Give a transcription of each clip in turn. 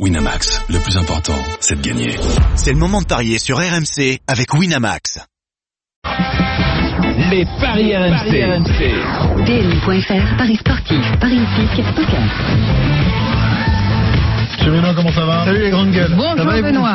Winamax, le plus important, c'est de gagner. C'est le moment de parier sur RMC avec Winamax. Les paris RMC. DN.fr, Paris sportif, Paris hippique, poker. Monsieur Benoît, comment ça va Salut les grandes gueules. Bonjour va, Benoît.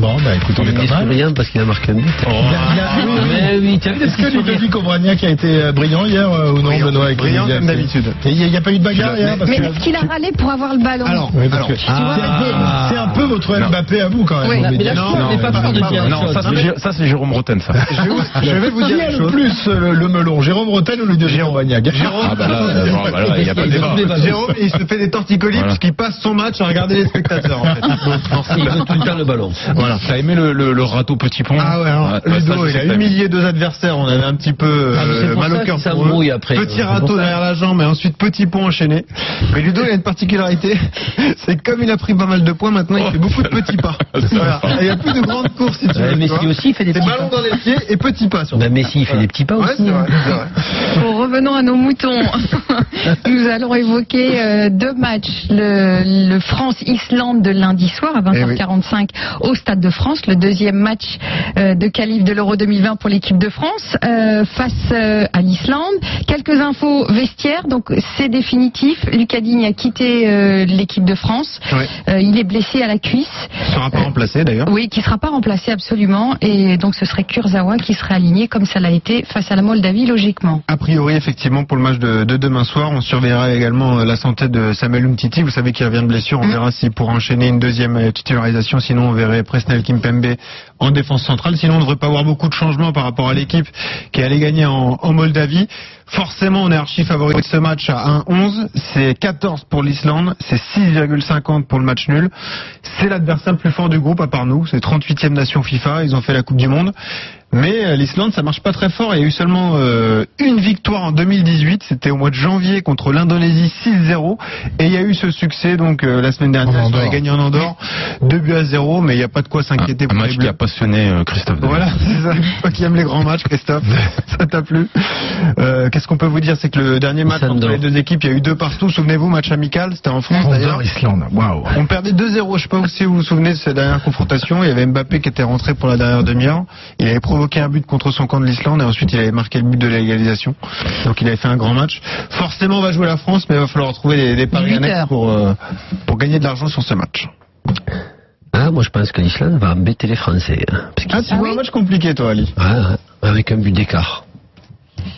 Bon, bah écoute, on est pas mal. rien parce qu'il a marqué un but. Il y a- il a- Mais oui, tu as vu Est-ce que Ludovic Obraniak a été euh, brillant hier euh, ou non, Benoît avec Brillant comme d'habitude. Il n'y a, pas eu de bagarre hier parce Mais que... est-ce qu'il a râlé pour avoir le ballon Alors, Oui, alors, que- Ah. c'est un peu votre Mbappé à vous quand même. Oui, vous mais là, non, on n'est pas peur de dire non, ça c'est Jérôme Roten ça. Je vais vous- dire le plus euh, le, melon, Jérôme Rotel ou Ludovic Obraniak Ah bah euh, bah il n'y a pas de débat. Jérôme, il se fait des torticolis parce qu'il passe son match à regarder les spectateurs en fait. Il veut tout le temps le ballon. Voilà. T'as aimé le, le, le râteau petit pont Ah ouais, alors, Ouais, Ludo, ça, il a humilié deux adversaires, on avait un petit peu Ah, euh, pour mal au cœur pour eux. après. Petit râteau derrière la jambe et ensuite petit pont enchaîné. Mais Ludo, il a une particularité, c'est que comme il a pris pas mal de points, maintenant il fait beaucoup de petits pas. Voilà. Il n'y a plus de grandes courses si tu Ouais, veux. Messi aussi, il fait des petits ballon pas. dans les pieds et petits pas surtout. Bah, Messi, il fait des petits pas Ouais, aussi. hein. Bon, revenons à nos moutons. Nous allons évoquer euh, deux matchs. Le, le France-Islande de lundi soir à 20h45 au Stade de France. Le deuxième match euh, de qualif de l'Euro 2020 pour l'équipe de France euh, face euh, à l'Islande. Quelques infos vestiaires. Donc c'est définitif. Lucas Digne a quitté l'équipe de France. Il est blessé à la cuisse. Il sera pas remplacé d'ailleurs. Oui, qui sera pas remplacé absolument. Et donc ce serait Kurzawa qui serait aligné comme ça l'a été face à la Moldavie logiquement. A priori, effectivement, pour le match de, de demain soir, on surveillera également la santé de Samuel Umtiti. Vous savez qu'il revient de blessure. On verra s'il pourra enchaîner une deuxième euh, titularisation. Sinon, on verrait Presnel Kimpembe en défense centrale. Sinon, on ne devrait pas avoir beaucoup de changements par rapport à l'équipe qui allait gagner en, en Moldavie. Forcément, on est archi favori de ce match à 1-11. C'est 14 pour l'Islande. C'est 6,50 pour le match nul. C'est l'adversaire le plus fort du groupe à part nous. C'est 38e nation FIFA. Ils ont fait la Coupe du Monde. Mais euh, l'Islande, ça marche pas très fort. Il y a eu seulement euh, une victoire en 2018. C'était au mois de janvier contre l'Indonésie 6-0. Et il y a eu ce succès donc euh, la semaine dernière. Ont Andorre. gagné en Andorre. 2 buts à 0. Mais il n'y a pas de quoi s'inquiéter Un pour match les qui a passionné euh, Christophe. Voilà, c'est ça. Toi qui aimes les grands matchs, Christophe, ça t'a plu. Euh, Qu'est-ce qu'on peut vous dire? C'est que le dernier match entre les deux équipes, il y a eu deux partout. Souvenez-vous, match amical, c'était en France d'ailleurs. Islande. Waouh. On perdait 2-0. Je sais pas si vous vous souvenez de cette dernière confrontation. Il y avait Mbappé qui était rentré pour la dernière demi-heure. Il avait provoqué un but contre son camp de l'Islande et ensuite il avait marqué le but de la légalisation. Donc il avait fait un grand match. Forcément, on va jouer la France, mais il va falloir trouver des, des paris annexes pour, euh, pour gagner de l'argent sur ce match. Ah, moi je pense que l'Islande va embêter les Français. hein, parce Ah, tu Ah vois oui un match compliqué, toi, Ali. Ah, avec un but d'écart.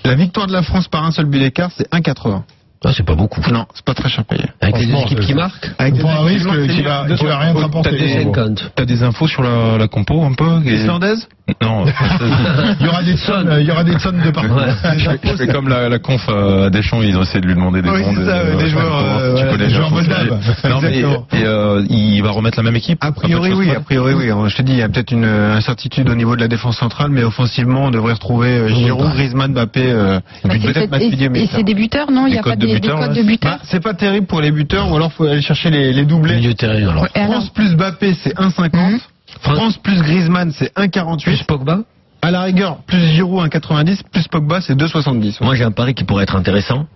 La victoire de la France par un seul but d'écart, c'est 1,80. Ah, c'est pas beaucoup. Non, c'est pas très cher payé. Avec les équipes qui marquent Avec des un risque qui qui va- qui va rien te T'as rapporter. des- 50. T'as des infos sur la, la compo un peu Et- Islandaise Non. Il y aura des tonnes, il y aura des tonnes de partout. Ouais. je, fais, comme la, la conf euh, à Deschamps, ils ont essayé de lui demander des Oui, noms c'est de- ça, ouais, des joueurs, euh, tu connais joueurs moldaves. Non, mais, Exactement. et euh, il va remettre la même équipe A priori, oui, a priori, oui. Je te dis, il y a peut-être une incertitude au niveau de la défense centrale, mais offensivement, on devrait retrouver euh, Giroud, Griezmann, Mbappé, euh, Bah, peut-être et, c'est des buteurs, non Il n'y Des a pas de buteurs, Bah, c'est pas terrible pour les buteurs, ou alors faut aller chercher les, les doublés. Milieu de terrain alors. Et alors France plus Mbappé, c'est 1,50. France plus Griezmann, c'est 1,48. Plus Pogba À la rigueur, plus Giroud 1,90, plus Pogba c'est 2,70. Moi j'ai un pari qui pourrait être intéressant.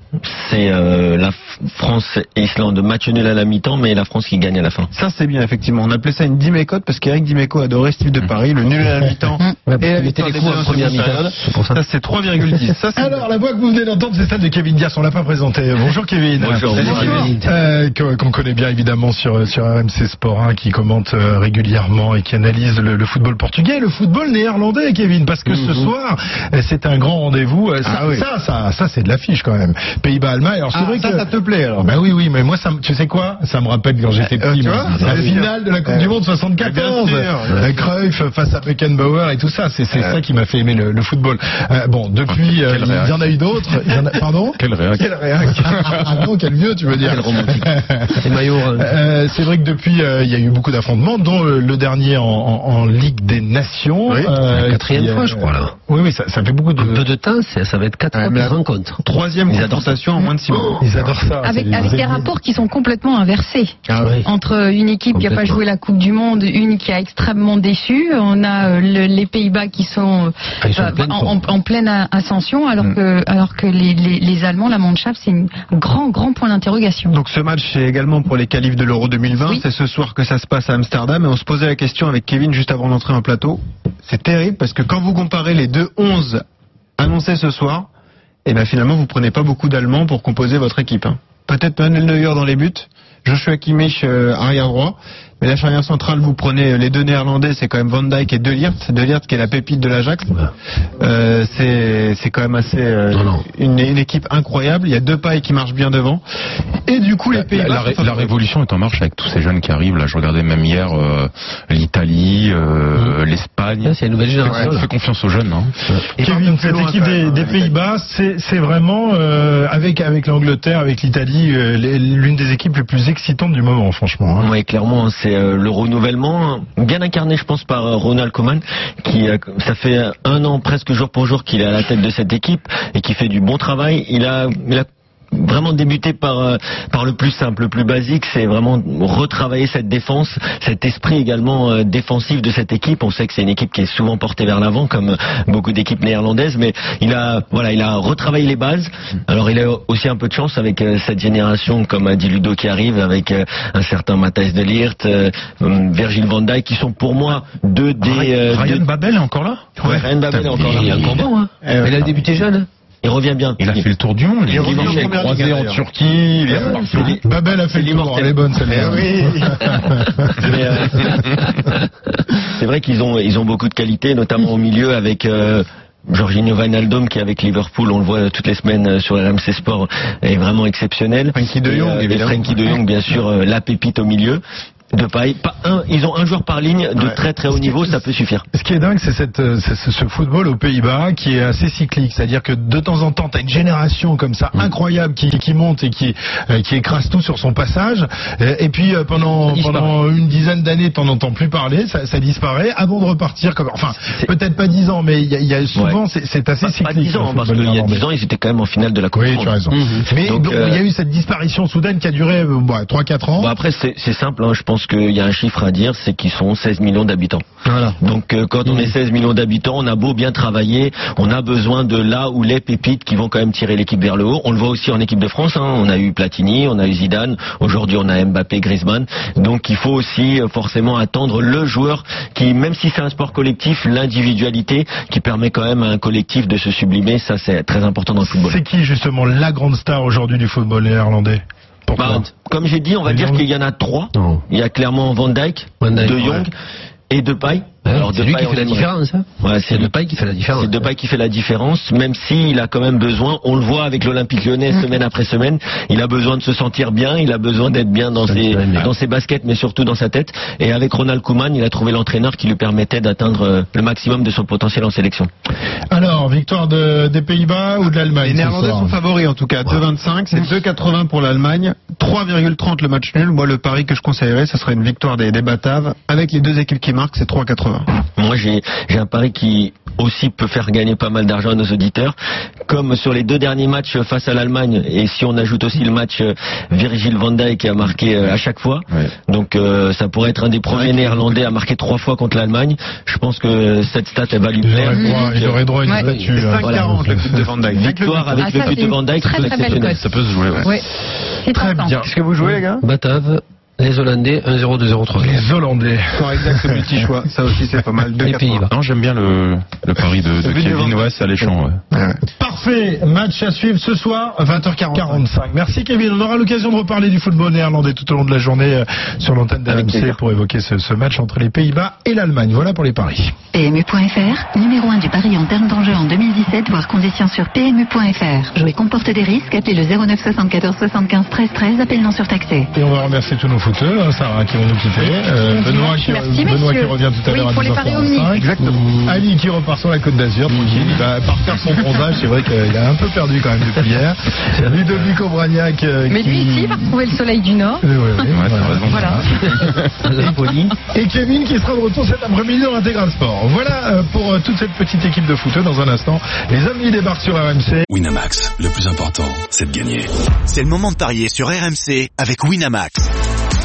C'est euh, la France et Islande match nul à la mi-temps, mais la France qui gagne à la fin. Ça c'est bien effectivement. On appelait ça une Dimécote parce qu'Eric Dimeco adorait ce type de pari, le nul à la mi-temps Ouais, et la victoire les des en première mi-temps. ça. C'est 3,10. Ça c'est Alors, la voix que vous venez d'entendre, c'est celle de Kevin Diaz. On l'a pas présenté. Bonjour Kevin. Bonjour. Euh, qu'on connaît bien évidemment sur sur RMC Sport 1, qui commente euh, régulièrement et qui analyse le, le football portugais, et le football néerlandais, Kevin, parce que ce soir euh, c'est un grand rendez-vous. Euh, Ça, Ah oui. ça, ça, ça, c'est de l'affiche quand même. Pays-Bas, Allemagne. Alors c'est Ah, vrai ça, que ça te plaît alors Bah oui, oui, mais moi, ça, me- tu sais quoi? Ça me rappelle quand j'étais Euh, petit. tu vois, ça la finale de la Coupe Euh, du Monde bien 74. sûr. Euh, Cruyff face à Beckenbauer et tout ça. C'est ça qui m'a fait aimer le, le football. Euh, bon, depuis, euh, Quel il y en a eu d'autres. A- Pardon? Quel réac. Quel réac Ah non, quel vieux, tu veux dire. Euh, c'est vrai que depuis, euh, il y a eu beaucoup d'affrontements, dont euh, le dernier en, en- en Ligue des Nations. Oui, Euh. Troisième il y a- fois, je crois, là. Oui, oui, ça, ça fait beaucoup de. En peu de temps, ça va être quatre Ouais, rencontres. Troisième Ils adorent confrontation en moins de six mois. Ils adorent ça. Avec, des rapports qui sont complètement inversés. Ah oui. Entre une équipe qui n'a pas joué la Coupe du Monde, une qui a extrêmement déçu. On a euh, le- les Pays-Bas qui sont, Ah, sont euh, pleine en, forme. en- en pleine ascension, alors Mm. que, alors que les, les- les Allemands, la Mannschaft, c'est un grand, grand point d'interrogation. Donc ce match c'est également pour les qualifs de l'Euro 2020. Oui. C'est ce soir que ça se passe à Amsterdam et on se posait la question avec Kevin juste avant d'entrer en plateau. C'est terrible parce que quand vous comparez les deux 11 annoncés ce soir, et ben finalement vous prenez pas beaucoup d'Allemands pour composer votre équipe. hein. Peut-être Manuel Neuer dans les buts, Joshua Kimmich euh, arrière droit, mais la charnière centrale vous prenez les deux Néerlandais, c'est quand même Van Dijk et De Ligt. De Ligt qui est la pépite de l'Ajax. Euh, c'est c'est quand même assez euh, Non, non. Une, une équipe incroyable. Il y a deux pailles qui marchent bien devant. Et du coup les La, Pays-Bas la- sont la favoris. révolution est en marche avec tous ces jeunes qui arrivent. Là, je regardais même hier euh, l'Italie, euh, l'Espagne. C'est une nouvelle génération. On là. fait confiance aux jeunes. Hein. Et Kevin, cette loin, équipe quand des, hein, Pays-Bas, c'est c'est vraiment euh, avec avec l'Angleterre, avec l'Italie, euh, les- l'une des équipes les plus excitantes du moment, franchement. hein. Oui, clairement, c'est euh, le renouvellement bien incarné, je pense, par euh, Ronald Koeman, qui euh, ça fait un an presque jour pour jour qu'il est à la tête de cette équipe et qui fait du bon travail. Il a, il a vraiment débuté par euh, par le plus simple, le plus basique, c'est vraiment retravailler cette défense, cet esprit également euh, défensif de cette équipe. On sait que c'est une équipe qui est souvent portée vers l'avant, comme beaucoup d'équipes néerlandaises, mais il a voilà, il a retravaillé les bases. Alors il a aussi un peu de chance avec euh, cette génération, comme a dit Ludo, qui arrive avec euh, un certain Matthijs de Ligt, euh, hum, Virgil van Dijk, qui sont pour moi deux des euh, Ryan deux- Babel est encore là? Ouais, Ryan Babel est encore là. Il est encore bon, hein. Mais il a débuté jeune. Il revient bien. Il a fait le tour du monde. Il, en est croisé en. Turquie. Il est Babel a fait le tour, elle est bonne celle-là. Eh oui. Euh, c'est vrai qu'ils ont ils ont beaucoup de qualités, notamment au milieu avec euh, Jorginho Wijnaldum qui avec Liverpool, on le voit toutes les semaines euh, sur RMC Sport, est vraiment exceptionnel. Frankie de Et, Jong, euh, et évidemment. Frankie de Jong, bien sûr, euh, la pépite au milieu. De paille. Pas un, ils ont un joueur par ligne de Ouais. très très haut niveau, ça peut suffire. Ce qui est dingue, c'est cette, euh, ce football aux Pays-Bas qui est assez cyclique. C'est-à-dire que de temps en temps, tu as une génération comme ça incroyable qui, qui monte et qui, euh, qui écrase tout sur son passage. Euh, Et puis pendant, pendant une dizaine d'années, t'en entends plus parler, ça, ça disparaît avant de repartir. Comme, enfin, peut-être pas dix ans, mais il y a, y a souvent, c'est- c'est assez Pas, cyclique. pas 10 ans, hein, parce qu'il y a. 10 ans, ils étaient quand même en finale de la Coupe Oui, tu as raison. Mais donc, euh, il y a eu cette disparition soudaine qui a duré bah, 3-4 ans. Bon après c'est c'est simple, hein, je pense qu'il y a un chiffre à dire, c'est qu'ils sont 16 millions d'habitants. Voilà. Donc euh, quand on est 16 millions d'habitants, on a beau bien travailler, on a besoin de là où les pépites qui vont quand même tirer l'équipe vers le haut. On le voit aussi en équipe de France, hein. on a eu Platini, on a eu Zidane, aujourd'hui on a Mbappé, Griezmann. Donc il faut aussi euh, forcément attendre le joueur qui, même si c'est un sport collectif, l'individualité qui permet quand même à un collectif de se sublimer, ça c'est très important dans le football. C'est qui justement la grande star aujourd'hui du football néerlandais Bah, comme j'ai dit, on va dire qu'il y en a trois. Non. Il y a clairement Van Dijk, De ouais. Jong et Depay. Ouais, Alors, c'est lui Depay, qui fait la différence. Hein. Ouais, C'est le paille qui fait la différence. C'est Depay qui fait la différence, même s'il a quand même besoin, on le voit avec l'Olympique lyonnais semaine après semaine, il a besoin de se sentir bien, il a besoin d'être bien dans ses, dans ses baskets, mais surtout dans sa tête. Et avec Ronald Koeman, il a trouvé l'entraîneur qui lui permettait d'atteindre euh, le maximum de son potentiel en sélection. Alors, victoire de- des Pays-Bas ou de l'Allemagne Les ce Néerlandais soir sont favoris en tout cas, 2,25, c'est 2,80 pour l'Allemagne, 3,30 le match nul. Moi, le pari que je conseillerais, ce serait une victoire des, des Bataves. Avec les deux équipes qui marquent, c'est 3,80. Moi, j'ai un pari qui aussi peut faire gagner pas mal d'argent à nos auditeurs. Comme sur les deux derniers matchs face à l'Allemagne, et si on ajoute aussi le match euh, Virgil van Dijk qui a marqué euh, à chaque fois, Ouais. donc euh, ça pourrait être un des premiers Néerlandais à marquer trois fois contre l'Allemagne. Je pense que cette stat elle va lui Il plaire. aurait droit, il aurait droit à une Ouais. statue. C'est hein. 5,40 le but de Van Dijk. Victoire avec Ah, le but de Van Dijk, très, c'est très belle cote. Ça peut se jouer. Ouais. Très bien. Qu'est-ce que vous jouez les gars? Batave, les Hollandais, 1-0, 2-0, 3 Les Hollandais. Exact multi-choix, ça aussi c'est pas mal. Les 2,80. Pays-Bas. Non, j'aime bien le, le pari de, Kevin. Ouais, c'est alléchant. Ouais. Ouais, ouais. Parfait. Match à suivre ce soir, 20h45. Merci Kevin. On aura l'occasion de reparler du football néerlandais tout au long de la journée euh, sur l'antenne d'AMC pour évoquer ce, ce match entre les Pays-Bas et l'Allemagne. Voilà pour les paris. PMU.fr, numéro 1 du pari en termes d'enjeu en 2017, voire conditions sur PMU.fr. Jouer comporte des risques, appelez le 09 74 75 13 13, appel non surtaxé. Et on va remercier tous nos. Footeux, hein, Sarah, qui vont nous quitter. Euh, Benoît, qui, Merci, Benoît qui messieurs. revient tout à Oui, l'heure à pour les paris Omni. 10h45. Exactement. Ali qui repart sur la côte d'Azur, tranquille. Il va parfaire son bronzage. C'est vrai qu'il a un peu perdu quand même depuis hier. Ludovic Obraniak. euh, Mais lui qui- ici, il va retrouver le soleil du Nord. Oui, oui, oui, Ouais. Voilà. Et Kevin qui sera de retour cet après-midi dans l'intégral sport. Voilà euh, pour euh, toute cette petite équipe de footeux. Dans un instant, les Omnis débarquent sur RMC. Winamax, le plus important, c'est de gagner. C'est le moment de parier sur RMC avec Winamax.